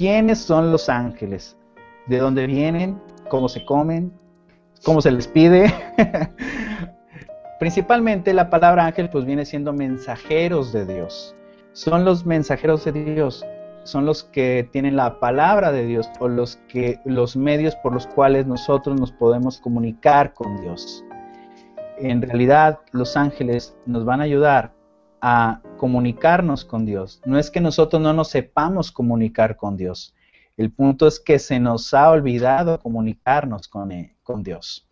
¿Quiénes son los ángeles? ¿De dónde vienen? ¿Cómo se comen? ¿Cómo se les pide? Principalmente la palabra ángel pues viene siendo mensajeros de Dios. Son los mensajeros de Dios, son los que tienen la palabra de Dios o los que los medios por los cuales nosotros nos podemos comunicar con Dios. En realidad los ángeles nos van a ayudar a comunicarnos con Dios. No es que nosotros no nos sepamos comunicar con Dios. El punto es que se nos ha olvidado comunicarnos con, eh, con Dios.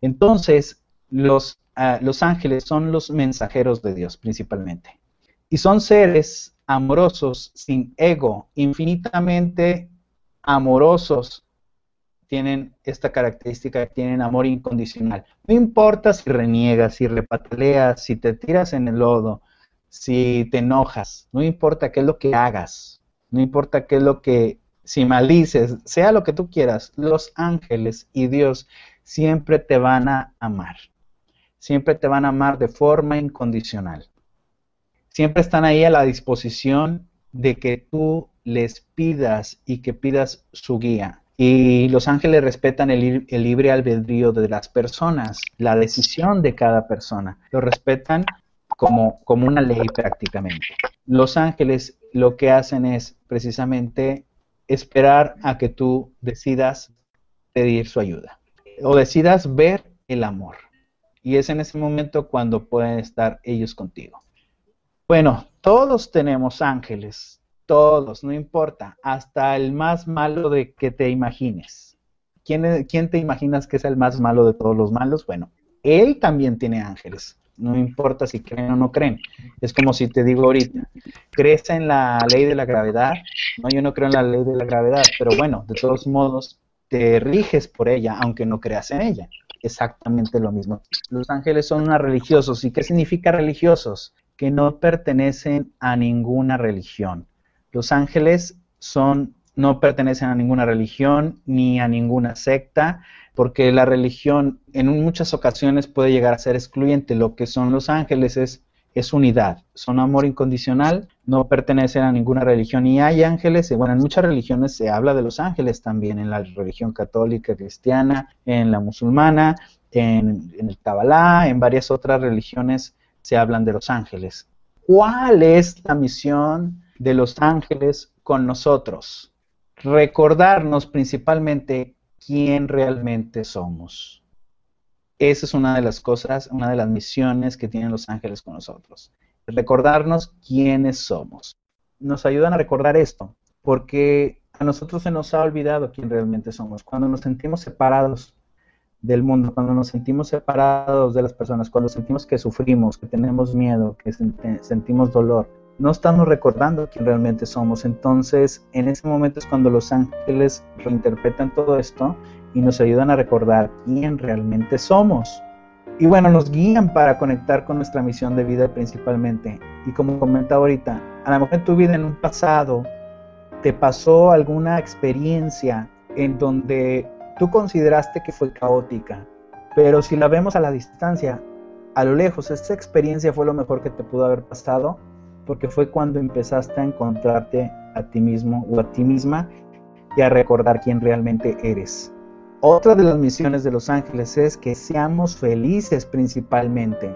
Entonces, los los ángeles son los mensajeros de Dios principalmente. Y son seres amorosos, sin ego, infinitamente amorosos. Tienen esta característica, tienen amor incondicional. No importa si reniegas, si repataleas, si te tiras en el lodo, si te enojas, no importa qué es lo que hagas, no importa qué es lo que, si maldices, sea lo que tú quieras, los ángeles y Dios siempre te van a amar siempre te van a amar de forma incondicional. Siempre están ahí a la disposición de que tú les pidas y que pidas su guía. Y los ángeles respetan el, libre albedrío de las personas, la decisión de cada persona. Lo respetan como, como una ley prácticamente. Los ángeles lo que hacen es precisamente esperar a que tú decidas pedir su ayuda o decidas ver el amor. Y es en ese momento cuando pueden estar ellos contigo. Bueno, todos tenemos ángeles, todos, no importa, hasta el más malo de que te imagines. ¿Quién, ¿Quién te imaginas que es el más malo de todos los malos? Bueno, él también tiene ángeles. No importa si creen o no creen. Es como si te digo ahorita, ¿crees en la ley de la gravedad? No, yo no creo en la ley de la gravedad, pero bueno, de todos modos, te riges por ella, aunque no creas en ella exactamente lo mismo. Los ángeles son unos religiosos. ¿Y qué significa religiosos? Que no pertenecen a ninguna religión. Los ángeles son no pertenecen a ninguna religión ni a ninguna secta, porque la religión en muchas ocasiones puede llegar a ser excluyente. Lo que son los ángeles es unidad, son amor incondicional, no pertenecen a ninguna religión y hay ángeles, bueno, en muchas religiones se habla de los ángeles también, en la religión católica, cristiana, en la musulmana, en, el Kabbalah, en varias otras religiones se hablan de los ángeles. ¿Cuál es la misión de los ángeles con nosotros? Recordarnos principalmente quién realmente somos. Esa es una de las cosas, una de las misiones que tienen los ángeles con nosotros. Recordarnos quiénes somos. Nos ayudan a recordar esto, porque a nosotros se nos ha olvidado quién realmente somos. Cuando nos sentimos separados del mundo, cuando nos sentimos separados de las personas, cuando sentimos que sufrimos, que tenemos miedo, que sentimos dolor, no estamos recordando quién realmente somos. Entonces, en ese momento es cuando los ángeles reinterpretan todo esto y nos ayudan a recordar quién realmente somos. Y bueno, nos guían para conectar con nuestra misión de vida principalmente. Y como comentaba ahorita, a lo mejor en tu vida en un pasado te pasó alguna experiencia en donde tú consideraste que fue caótica, pero si la vemos a la distancia, a lo lejos, esa experiencia fue lo mejor que te pudo haber pasado, porque fue cuando empezaste a encontrarte a ti mismo o a ti misma y a recordar quién realmente eres. Otra de las misiones de los ángeles es que seamos felices principalmente,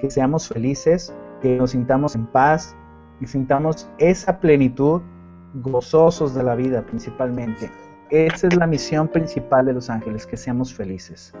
que seamos felices, que nos sintamos en paz y sintamos esa plenitud gozosos de la vida principalmente. Esa es la misión principal de los ángeles, que seamos felices.